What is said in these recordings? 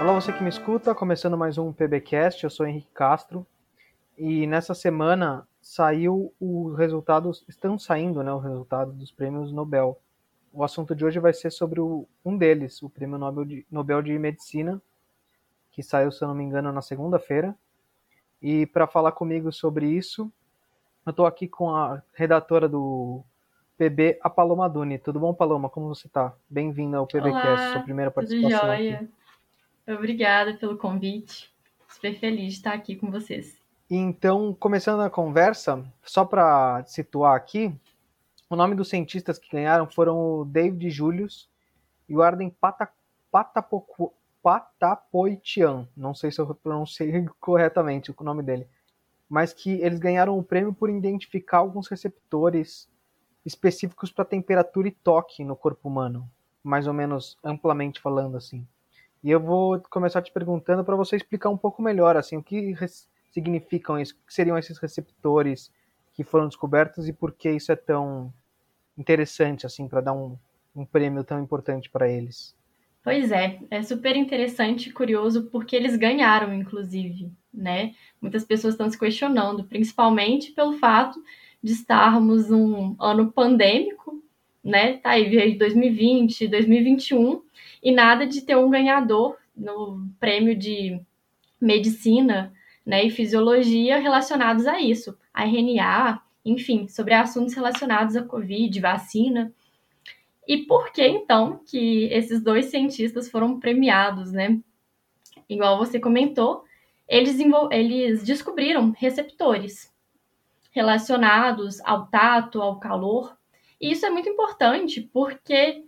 Olá, você que me escuta, começando mais um PBcast, eu sou Henrique Castro e nessa semana saiu os resultados, estão saindo, né, os resultados dos prêmios Nobel. O assunto de hoje vai ser sobre o, um deles, o Prêmio Nobel de, Nobel de Medicina, que saiu, se eu não me engano, na segunda-feira. E para falar comigo sobre isso, eu estou aqui com a redatora do PB, a Paloma Duni. Tudo bom, Paloma? Como você está? Bem-vinda ao PBcast, sua primeira participação tudo jóia. aqui. Obrigada pelo convite. Super feliz de estar aqui com vocês. Então, começando a conversa, só para situar aqui, o nome dos cientistas que ganharam foram o David Julius e o Arden Pata, Patapocu, Patapoitian. Não sei se eu pronunciei corretamente o nome dele. Mas que eles ganharam o prêmio por identificar alguns receptores específicos para temperatura e toque no corpo humano. Mais ou menos amplamente falando assim. E eu vou começar te perguntando para você explicar um pouco melhor assim o que significam isso, o que seriam esses receptores que foram descobertos e por que isso é tão interessante assim para dar um, um prêmio tão importante para eles. Pois é, é super interessante e curioso porque eles ganharam, inclusive, né? Muitas pessoas estão se questionando, principalmente pelo fato de estarmos num ano pandêmico, né? Tá aí 2020, 2021 e nada de ter um ganhador no prêmio de medicina, né, e fisiologia relacionados a isso, a RNA, enfim, sobre assuntos relacionados a COVID, vacina. E por que então que esses dois cientistas foram premiados, né? Igual você comentou, eles, eles descobriram receptores relacionados ao tato, ao calor. E isso é muito importante porque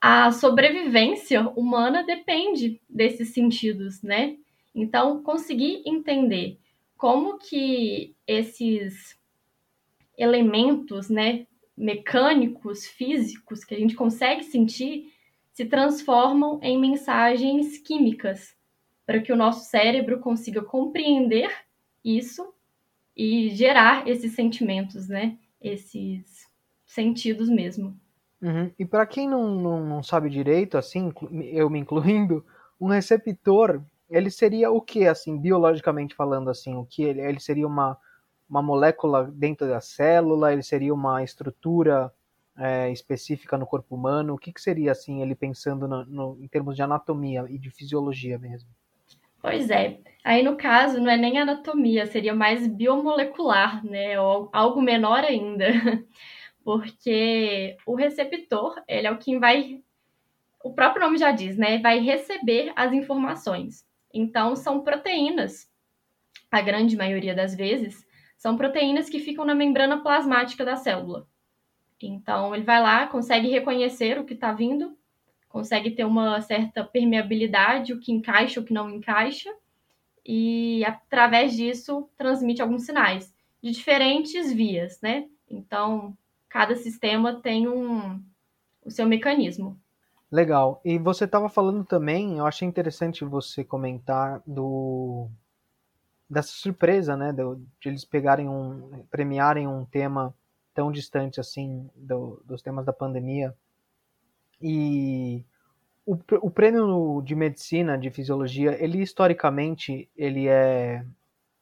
a sobrevivência humana depende desses sentidos, né? Então, conseguir entender como que esses elementos, né, mecânicos, físicos que a gente consegue sentir se transformam em mensagens químicas para que o nosso cérebro consiga compreender isso e gerar esses sentimentos, né? Esses sentidos mesmo. Uhum. E para quem não, não, não, sabe direito, assim, eu me incluindo, um receptor ele seria o que, assim, biologicamente falando, assim, o que ele, ele seria uma, uma molécula dentro da célula, ele seria uma estrutura é, específica no corpo humano, o que, que seria, assim, ele pensando no, no, em termos de anatomia e de fisiologia mesmo? Pois é, aí no caso não é nem anatomia, seria mais biomolecular, né, ou algo menor ainda, porque o receptor, ele é o que vai, o próprio nome já diz, né, vai receber as informações. Então, são proteínas, a grande maioria das vezes, são proteínas que ficam na membrana plasmática da célula. Então, ele vai lá, consegue reconhecer o que está vindo, consegue ter uma certa permeabilidade, o que encaixa, o que não encaixa, e através disso transmite alguns sinais de diferentes vias, né? Então, cada sistema tem um, o seu mecanismo. Legal. E você estava falando também, eu achei interessante você comentar do dessa surpresa, né, de, de eles pegarem um, premiarem um tema tão distante assim do, dos temas da pandemia. E o, o prêmio de medicina, de fisiologia, ele historicamente ele é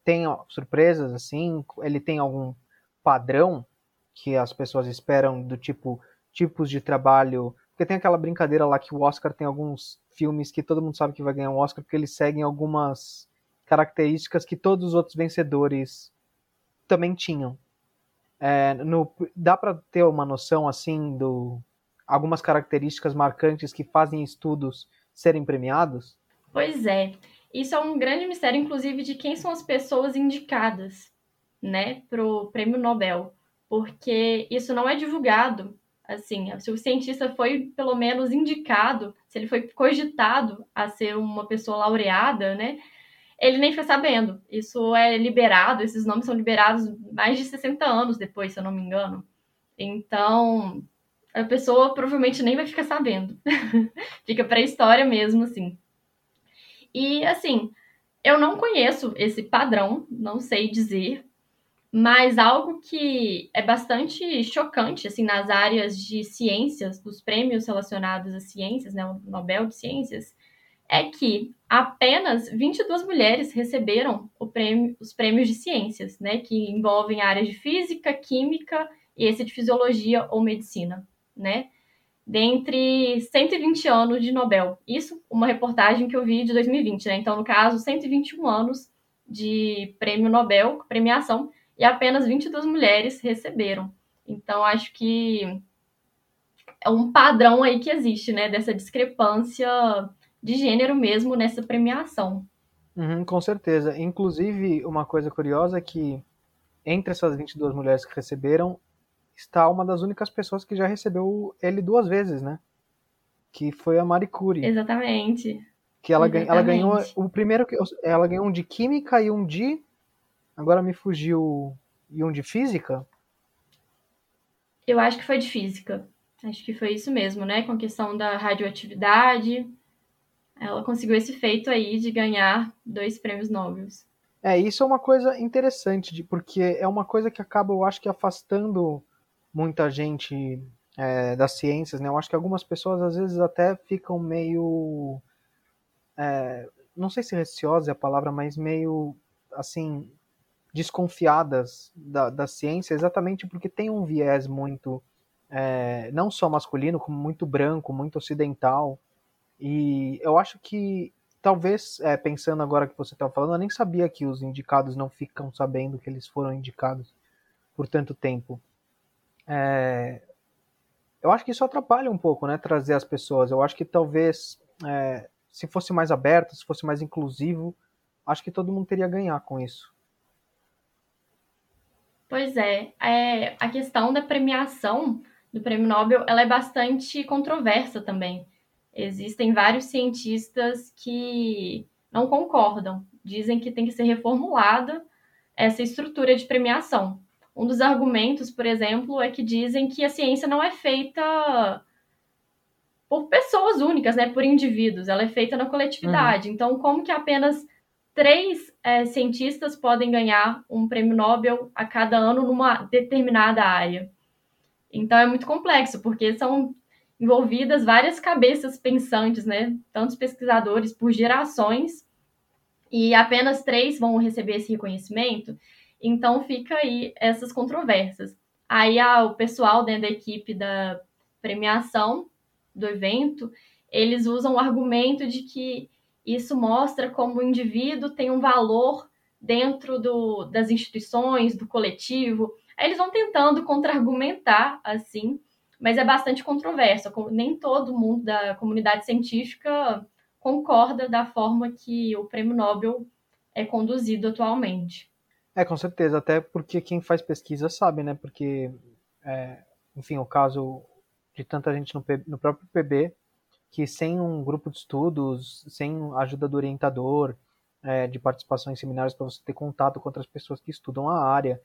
tem surpresas assim, ele tem algum padrão que as pessoas esperam do tipo tipos de trabalho porque tem aquela brincadeira lá que o Oscar tem alguns filmes que todo mundo sabe que vai ganhar um Oscar porque eles seguem algumas características que todos os outros vencedores também tinham. É, no, dá para ter uma noção assim do algumas características marcantes que fazem estudos serem premiados? Pois é, isso é um grande mistério, inclusive, de quem são as pessoas indicadas, né, para o Prêmio Nobel, porque isso não é divulgado assim, se o cientista foi pelo menos indicado, se ele foi cogitado a ser uma pessoa laureada, né? Ele nem foi sabendo. Isso é liberado, esses nomes são liberados mais de 60 anos depois, se eu não me engano. Então, a pessoa provavelmente nem vai ficar sabendo. Fica para a história mesmo, assim. E, assim, eu não conheço esse padrão, não sei dizer, Mas algo que é bastante chocante, assim, nas áreas de ciências, dos prêmios relacionados às ciências, né, o Nobel de Ciências, é que apenas 22 mulheres receberam prêmio, os prêmios de ciências, né, que envolvem áreas de física, química e esse de fisiologia ou medicina, né? Dentre 120 anos de Nobel. Isso, uma reportagem que eu vi de 2020, né? Então, no caso, 121 anos de prêmio Nobel, premiação, e apenas 22 mulheres receberam. Então, acho que é um padrão aí que existe, né? Dessa discrepância de gênero mesmo nessa premiação. Uhum, com certeza. Inclusive, uma coisa curiosa é que entre essas 22 mulheres que receberam, está uma das únicas pessoas que já recebeu ele duas vezes, né? Que foi a Marie Curie. Exatamente. Que ela, Exatamente. ela ganhou o primeiro que ela ganhou um de química e um de agora me fugiu e um de física. Eu acho que foi de física. Acho que foi isso mesmo, né? Com a questão da radioatividade. Ela conseguiu esse feito aí de ganhar dois prêmios Nobel. É, isso é uma coisa interessante, de, porque é uma coisa que acaba, eu acho que afastando muita gente é, das ciências, né? Eu acho que algumas pessoas às vezes até ficam meio, é, não sei se receosa é a palavra, mas meio assim desconfiadas da, da ciência, exatamente porque tem um viés muito é, não só masculino, como muito branco, muito ocidental. E eu acho que talvez, é, pensando agora que você está falando, eu nem sabia que os indicados não ficam sabendo que eles foram indicados por tanto tempo. É, eu acho que isso atrapalha um pouco, né? Trazer as pessoas. Eu acho que talvez, é, se fosse mais aberto, se fosse mais inclusivo, acho que todo mundo teria a ganhar com isso. Pois é, é, a questão da premiação do Prêmio Nobel, ela é bastante controversa também. Existem vários cientistas que não concordam, dizem que tem que ser reformulada essa estrutura de premiação. Um dos argumentos, por exemplo, é que dizem que a ciência não é feita por pessoas únicas, né, por indivíduos, ela é feita na coletividade. Uhum. Então, como que apenas três é, cientistas podem ganhar um prêmio Nobel a cada ano numa determinada área? Então, é muito complexo, porque são envolvidas várias cabeças pensantes, né, tantos pesquisadores por gerações, e apenas três vão receber esse reconhecimento. Então fica aí essas controvérsias. Aí o pessoal dentro da equipe da premiação do evento, eles usam o argumento de que isso mostra como o indivíduo tem um valor dentro do, das instituições, do coletivo. Aí eles vão tentando contra-argumentar assim, mas é bastante controverso. Nem todo mundo da comunidade científica concorda da forma que o prêmio Nobel é conduzido atualmente. É, com certeza, até porque quem faz pesquisa sabe, né? Porque, é, enfim, o caso de tanta gente no, no, próprio PB, que sem um grupo de estudos, sem ajuda do orientador, é, de participação em seminários para você ter contato com outras pessoas que estudam a área,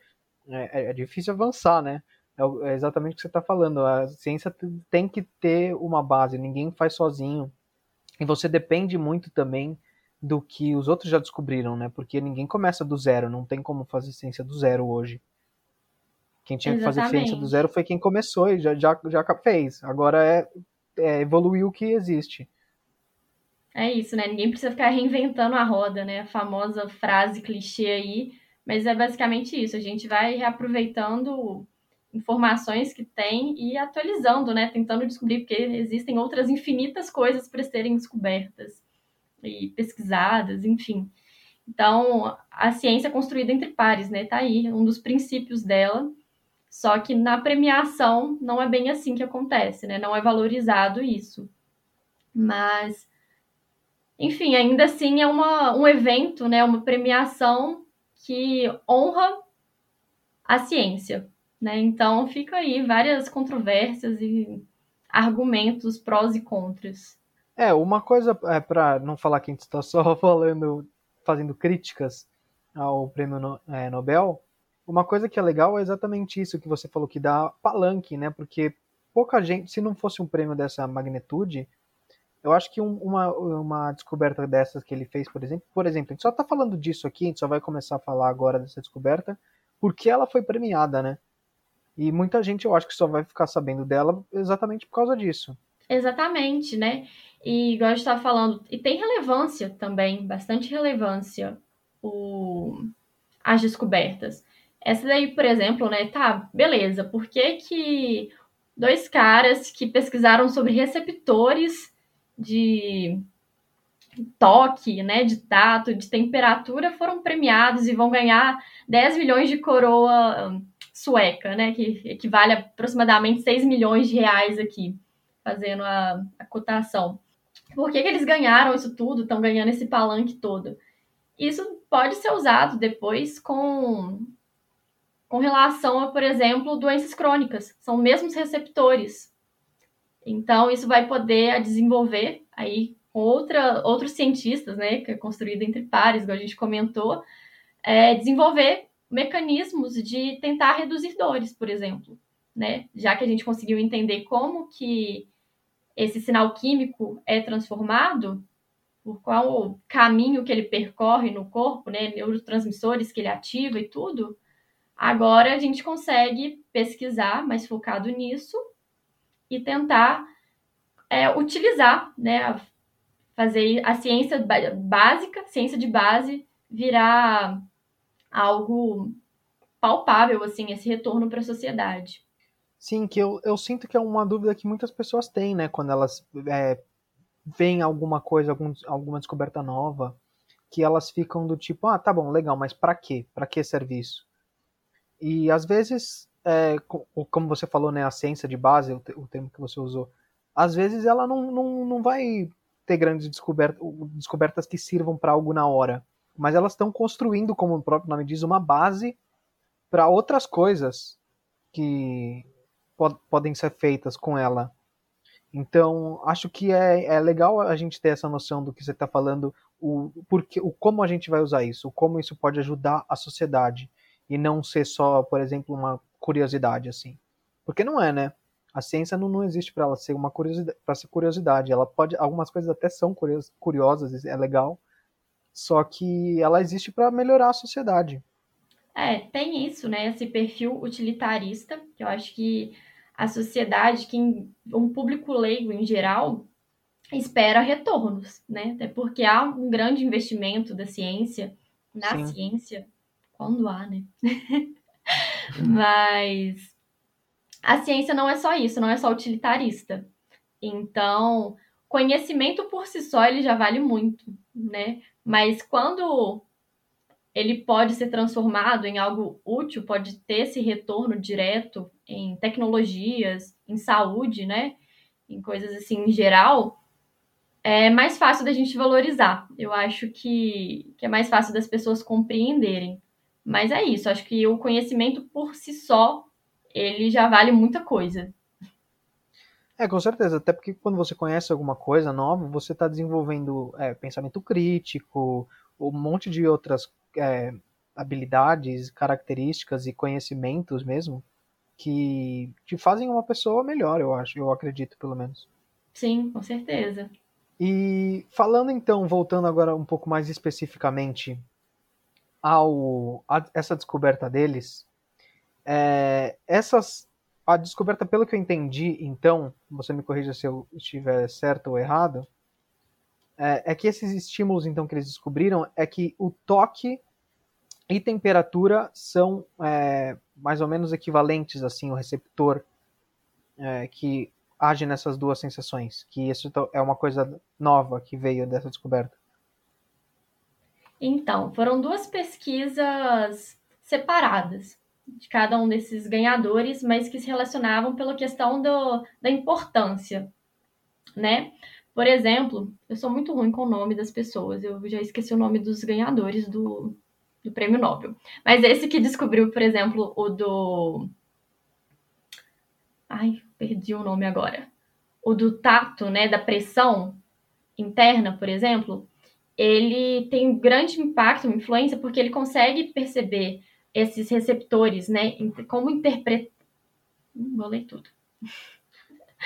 é, é difícil avançar, né? É, é exatamente o que você está falando. A ciência tem que ter uma base, ninguém faz sozinho. E você depende muito também do que os outros já descobriram, né? Porque ninguém começa do zero, não tem como fazer ciência do zero hoje. Quem tinha Exatamente. que fazer ciência do zero foi quem começou e já, já, já fez. Agora é, é evoluir o que existe. É isso, né? Ninguém precisa ficar reinventando a roda, né? A famosa frase clichê aí. Mas é basicamente isso. A gente vai reaproveitando informações que tem e atualizando, né? Tentando descobrir, porque existem outras infinitas coisas para serem descobertas e pesquisadas, enfim. Então, a ciência é construída entre pares, né? Tá aí, um dos princípios dela. Só que na premiação não é bem assim que acontece, né? Não é valorizado isso. Mas, enfim, ainda assim é uma, um evento, né? Uma premiação que honra a ciência, né? Então fica aí várias controvérsias e argumentos prós e contras. É, uma coisa, é, para não falar que a gente está só falando, fazendo críticas ao prêmio no, é, Nobel, uma coisa que é legal é exatamente isso que você falou, que dá palanque, né? Porque pouca gente, se não fosse um prêmio dessa magnitude, eu acho que um, uma, uma descoberta dessas que ele fez, por exemplo, por exemplo, a gente só está falando disso aqui, a gente só vai começar a falar agora dessa descoberta, porque ela foi premiada, né? E muita gente eu acho que só vai ficar sabendo dela exatamente por causa disso. Exatamente, né? E igual a gente estava falando, e tem relevância também, bastante relevância, o, as descobertas. Essa daí, por exemplo, né? Tá, beleza, por que que dois caras que pesquisaram sobre receptores de toque, né, de tato, de temperatura foram premiados e vão ganhar 10 milhões de coroa sueca, né, que equivale a aproximadamente 6 milhões de reais aqui, fazendo a, a cotação. Por que, que eles ganharam isso tudo, estão ganhando esse palanque todo? Isso pode ser usado depois com, com relação a, por exemplo, doenças crônicas. São mesmos receptores. Então, isso vai poder desenvolver aí outra, outros cientistas, né, que é construído entre pares, como a gente comentou, é, desenvolver mecanismos de tentar reduzir dores, por exemplo, né? Já que a gente conseguiu entender como que esse sinal químico é transformado, por qual caminho que ele percorre no corpo, né, neurotransmissores que ele ativa e tudo, agora a gente consegue pesquisar mais focado nisso e tentar é, utilizar, né, fazer a ciência básica, ciência de base, virar algo palpável, assim, esse retorno para a sociedade. Sim, que eu, eu sinto que é uma dúvida que muitas pessoas têm, né, quando elas é, veem alguma coisa, algum, alguma descoberta nova, que elas ficam do tipo, ah, tá bom, legal, mas para quê? Para que serviço? E às vezes, é, como você falou, né, a ciência de base, o, o termo que você usou, às vezes ela não, não, não vai ter grandes descobertas, descobertas que sirvam para algo na hora, mas elas estão construindo, como o próprio nome diz, uma base para outras coisas que pod podem ser feitas com ela. Então, acho que é, é legal a gente ter essa noção do que você está falando, o, porque, o como a gente vai usar isso, o como isso pode ajudar a sociedade, e não ser só, por exemplo, uma curiosidade, assim. Porque não é, né? A ciência não, não existe para ela ser uma curiosidade, para ser curiosidade. Ela pode, algumas coisas até são curiosas, é legal, só que ela existe para melhorar a sociedade. É, tem isso, né? Esse perfil utilitarista, que eu acho que a sociedade, que um público leigo em geral, espera retornos, né? Até porque há um grande investimento da ciência na Sim. ciência, quando há, né? Mas a ciência não é só isso, não é só utilitarista. Então, conhecimento por si só ele já vale muito, né? Mas quando ele pode ser transformado em algo útil, pode ter esse retorno direto em tecnologias, em saúde, né? Em coisas assim em geral, é mais fácil da gente valorizar. Eu acho que, que é mais fácil das pessoas compreenderem. Mas é isso, acho que o conhecimento por si só ele já vale muita coisa. É, com certeza. Até porque quando você conhece alguma coisa nova, você está desenvolvendo é, pensamento crítico, um monte de outras é, habilidades, características e conhecimentos mesmo que te fazem uma pessoa melhor, eu acho, eu acredito pelo menos. Sim, com certeza. E falando então, voltando agora um pouco mais especificamente ao a, essa descoberta deles, é, essas, a descoberta, pelo que eu entendi, então, você me corrija se eu estiver certo ou errado, é, é que esses estímulos, então, que eles descobriram é que o toque e temperatura são é, mais ou menos equivalentes, assim, o receptor é, que age nessas duas sensações, que isso é uma coisa nova que veio dessa descoberta. Então, foram duas pesquisas separadas de cada um desses ganhadores, mas que se relacionavam pela questão do, da importância, né? Por exemplo, eu sou muito ruim com o nome das pessoas, eu já esqueci o nome dos ganhadores do, do prêmio Nobel. Mas esse que descobriu, por exemplo, o do. Ai, perdi o nome agora. O do tato, né? Da pressão interna, por exemplo, ele tem um grande impacto, uma influência, porque ele consegue perceber esses receptores, né? Como interpretar. Hum, vou ler tudo.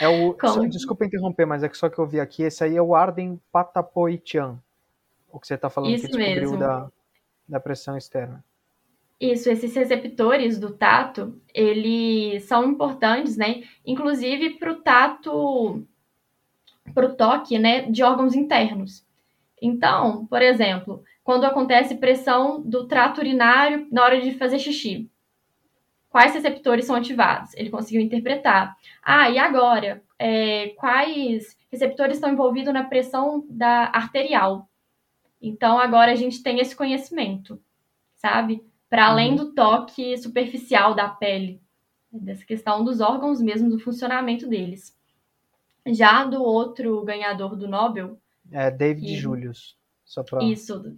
É o, Como... Desculpa interromper, mas é que só que eu vi aqui, esse aí é o Arden Patapoitian, o que você está falando Isso que descobriu da, da pressão externa. Isso, esses receptores do tato, eles são importantes, né? Inclusive para o tato, para o toque, né, de órgãos internos. Então, por exemplo, quando acontece pressão do trato urinário na hora de fazer xixi, quais receptores são ativados? Ele conseguiu interpretar. Ah, e agora? É, quais receptores estão envolvidos na pressão da arterial? Então, agora a gente tem esse conhecimento, sabe? para além uhum. do toque superficial da pele, dessa questão dos órgãos mesmo, do funcionamento deles. Já do outro ganhador do Nobel. É, David. Julius. Só pra... Isso.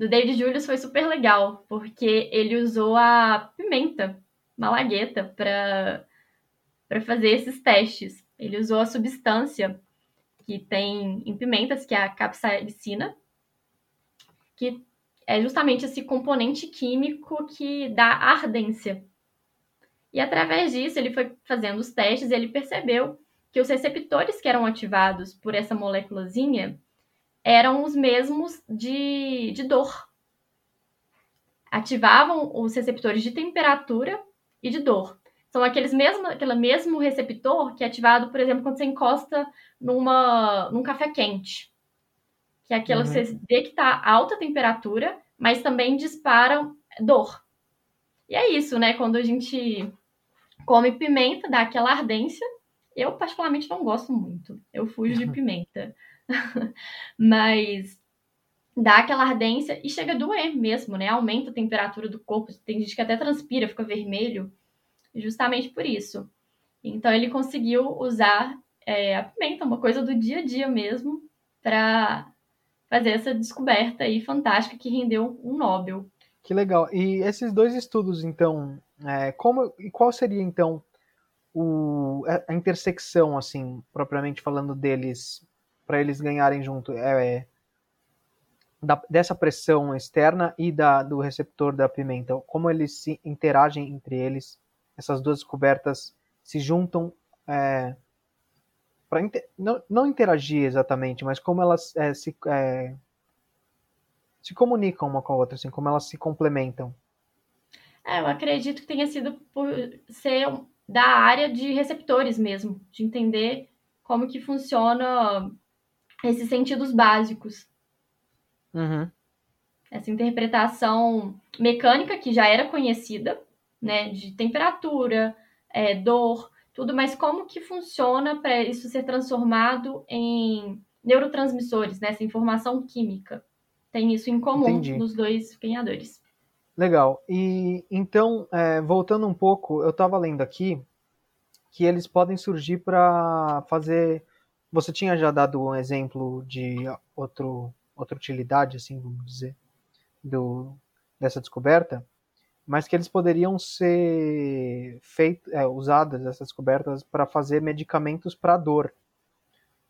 Do David Julius foi super legal, porque ele usou a pimenta malagueta para fazer esses testes. Ele usou a substância que tem em pimentas, que é a capsaicina, que é justamente esse componente químico que dá ardência. E através disso, ele foi fazendo os testes e ele percebeu que os receptores que eram ativados por essa moléculazinha eram os mesmos de, de dor. Ativavam os receptores de temperatura e de dor. São aqueles mesmo, aquele mesmo receptor que é ativado, por exemplo, quando você encosta numa, num café quente que é aquela uhum. você vê que está alta temperatura, mas também dispara dor. E é isso, né? Quando a gente come pimenta, dá aquela ardência. Eu, particularmente, não gosto muito. Eu fujo de pimenta. mas dá aquela ardência e chega a doer mesmo, né? Aumenta a temperatura do corpo. Tem gente que até transpira, fica vermelho, justamente por isso. Então ele conseguiu usar é, a pimenta, uma coisa do dia a dia mesmo, para fazer essa descoberta aí fantástica que rendeu um Nobel. Que legal. E esses dois estudos, então, é, como e qual seria então o, a intersecção, assim, propriamente falando deles, para eles ganharem junto? É, é, da, dessa pressão externa e da, do receptor da pimenta, como eles se interagem entre eles, essas duas descobertas se juntam é, para inter... não, não, interagir exatamente, mas como elas é, se, é, se comunicam uma com a outra, assim, como elas se complementam. É, eu acredito que tenha sido por ser da área de receptores mesmo, de entender como que funciona esses sentidos básicos. Uhum. Essa interpretação mecânica que já era conhecida, né, de temperatura, é, dor, tudo, mas como que funciona para isso ser transformado em neurotransmissores, né? Essa informação química. Tem isso em comum Entendi. nos dois ganhadores. Legal. E então, é, voltando um pouco, eu estava lendo aqui que eles podem surgir para fazer. Você tinha já dado um exemplo de outro, outra utilidade, assim, vamos dizer, do, dessa descoberta, mas que eles poderiam ser feito, é, usadas essas descobertas para fazer medicamentos para dor,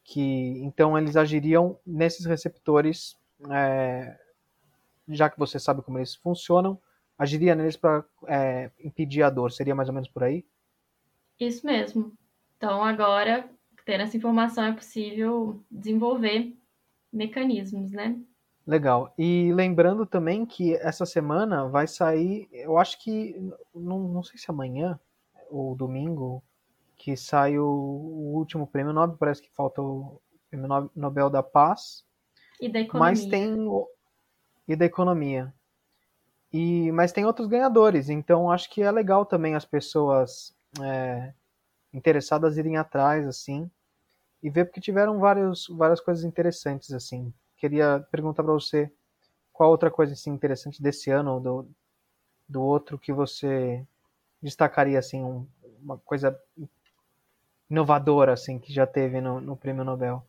que então eles agiriam nesses receptores, é, já que você sabe como eles funcionam, agiria neles para é, impedir a dor. Seria mais ou menos por aí? Isso mesmo. Então agora, tendo essa informação, é possível desenvolver mecanismos, né? Legal. E lembrando também que essa semana vai sair, eu acho que, não, não sei se amanhã ou domingo, que sai o, o último prêmio Nobel, parece que falta o prêmio Nobel da Paz. E da economia. Mas tem. E da economia. E, mas tem outros ganhadores, então acho que é legal também as pessoas é, interessadas irem atrás, assim, e ver porque tiveram vários, várias coisas interessantes, assim queria perguntar para você qual outra coisa assim, interessante desse ano ou do, do outro que você destacaria assim um, uma coisa inovadora assim que já teve no, no prêmio Nobel.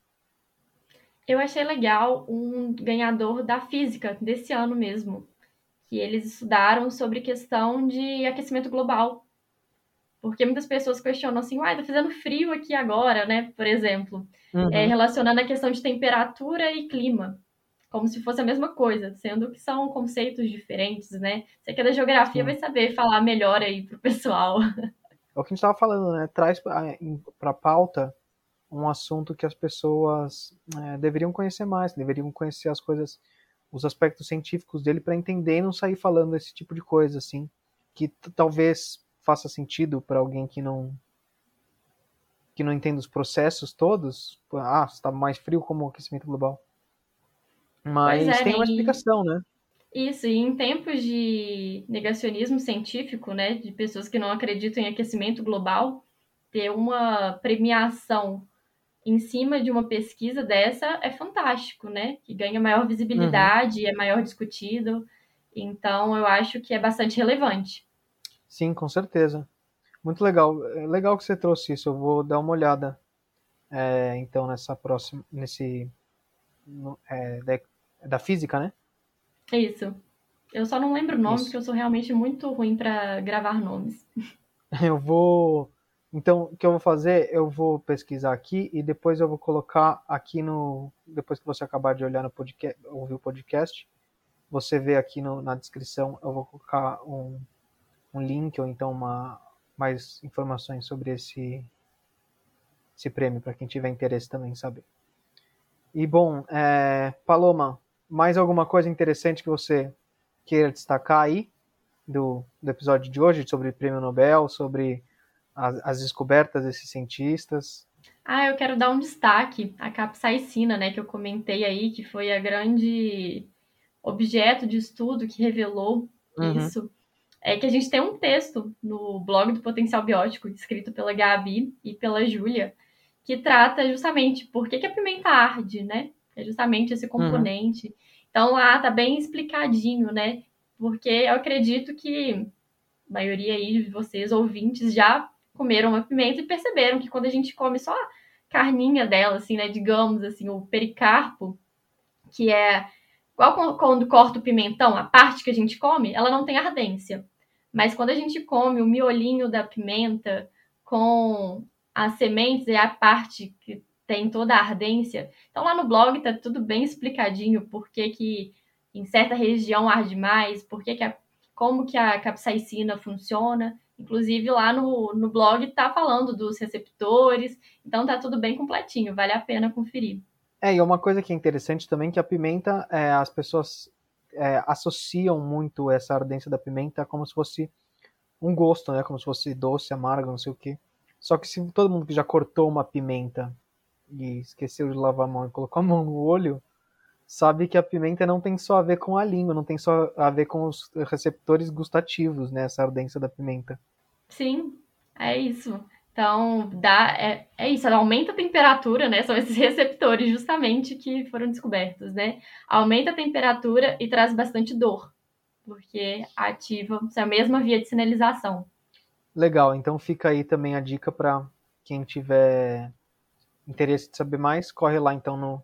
Eu achei legal um ganhador da física desse ano mesmo, que eles estudaram sobre questão de aquecimento global. Porque muitas pessoas questionam assim, uai, tá fazendo frio aqui agora, né? Por exemplo uhum. é, relacionando a questão de temperatura e clima, como se fosse a mesma coisa, sendo que são conceitos diferentes, né? Você que é da geografia Sim. vai saber falar melhor aí pro pessoal. É o que a gente estava falando, né? Traz para a pauta um assunto que as pessoas é, deveriam conhecer mais, deveriam conhecer as coisas os aspectos científicos dele para entender e não sair falando esse tipo de coisa assim, que talvez faça sentido para alguém que não que não entende os processos todos. Ah, está mais frio como o aquecimento global. Mas é, tem uma explicação, né? Isso, e em tempos de negacionismo científico, né, de pessoas que não acreditam em aquecimento global, ter uma premiação em cima de uma pesquisa dessa é fantástico, né? Que ganha maior visibilidade, uhum. é maior discutido. Então, eu acho que é bastante relevante. Sim, com certeza. Muito legal. É legal que você trouxe isso. Eu vou dar uma olhada, é, então, nessa próxima, nesse é, da, da, física, né? Isso. Eu só não lembro o nome, isso. porque eu sou realmente muito ruim para gravar nomes. Eu vou então, o que eu vou fazer, eu vou pesquisar aqui e depois eu vou colocar aqui no. Depois que você acabar de olhar no podcast, ouvir o podcast, você vê aqui no, na descrição, eu vou colocar um, um link ou então uma, mais informações sobre esse, esse prêmio, para quem tiver interesse também saber. E bom, é, Paloma, mais alguma coisa interessante que você queira destacar aí do, do episódio de hoje sobre o prêmio Nobel, sobre as, as descobertas desses cientistas? Ah, eu quero dar um destaque à capsaicina, né, que eu comentei aí, que foi a grande objeto de estudo que revelou uhum. isso. É que a gente tem um texto no blog do Potencial Biótico, escrito pela Gabi e pela Júlia, que trata justamente por que, que a pimenta arde, né? É justamente esse uhum. componente. Uhum. Então lá tá bem explicadinho, né? Porque eu acredito que a maioria aí de vocês, ouvintes, já comeram a pimenta e perceberam que quando a gente come só a carninha dela, assim, né, digamos assim, o pericarpo, que é igual quando corta o pimentão, a parte que a gente come, ela não tem ardência. Mas quando a gente come o miolinho da pimenta com as sementes, é a parte que tem toda a ardência. Então lá no blog tá tudo bem explicadinho por que, que em certa região arde mais, por que, que a, como que a capsaicina funciona. Inclusive, lá no, no blog tá falando dos receptores, então tá tudo bem completinho, vale a pena conferir. É, e uma coisa que é interessante também é que a pimenta, é, as pessoas é, associam muito essa ardência da pimenta como se fosse um gosto, né? Como se fosse doce, amargo, não sei o quê. Só que se todo mundo que já cortou uma pimenta e esqueceu de lavar a mão e colocou a mão no olho, sabe que a pimenta não tem só a ver com a língua, não tem só a ver com os receptores gustativos, né? Essa ardência da pimenta. Sim, é isso. Então, dá, é, é isso, ela aumenta a temperatura, né? São esses receptores justamente que foram descobertos, né? Aumenta a temperatura e traz bastante dor, porque ativa é a mesma via de sinalização. Legal, então fica aí também a dica para quem tiver interesse de saber mais, corre lá então no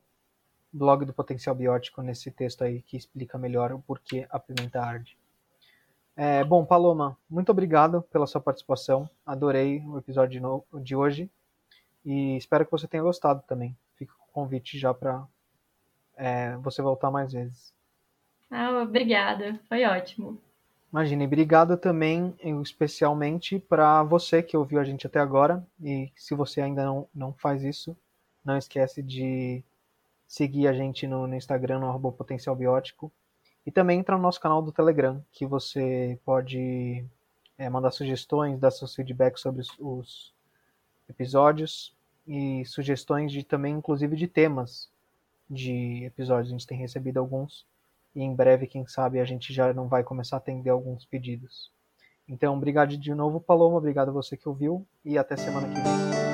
blog do Potencial Biótico nesse texto aí que explica melhor o porquê a pimenta arde. É, bom, Paloma, muito obrigado pela sua participação. Adorei o episódio de, de hoje e espero que você tenha gostado também. Fica com o convite já para é, você voltar mais vezes. Ah, obrigada, foi ótimo. Imagine, obrigado também, especialmente para você que ouviu a gente até agora. E se você ainda não, não faz isso, não esquece de seguir a gente no, no Instagram, no arroba Potencial Biótico e também entra no nosso canal do Telegram, que você pode é, mandar sugestões, dar seus feedbacks sobre os, os episódios e sugestões de também, inclusive, de temas de episódios. A gente tem recebido alguns e em breve, quem sabe, a gente já não vai começar a atender alguns pedidos. Então, obrigado de novo, Paloma. Obrigado a você que ouviu e até semana que vem.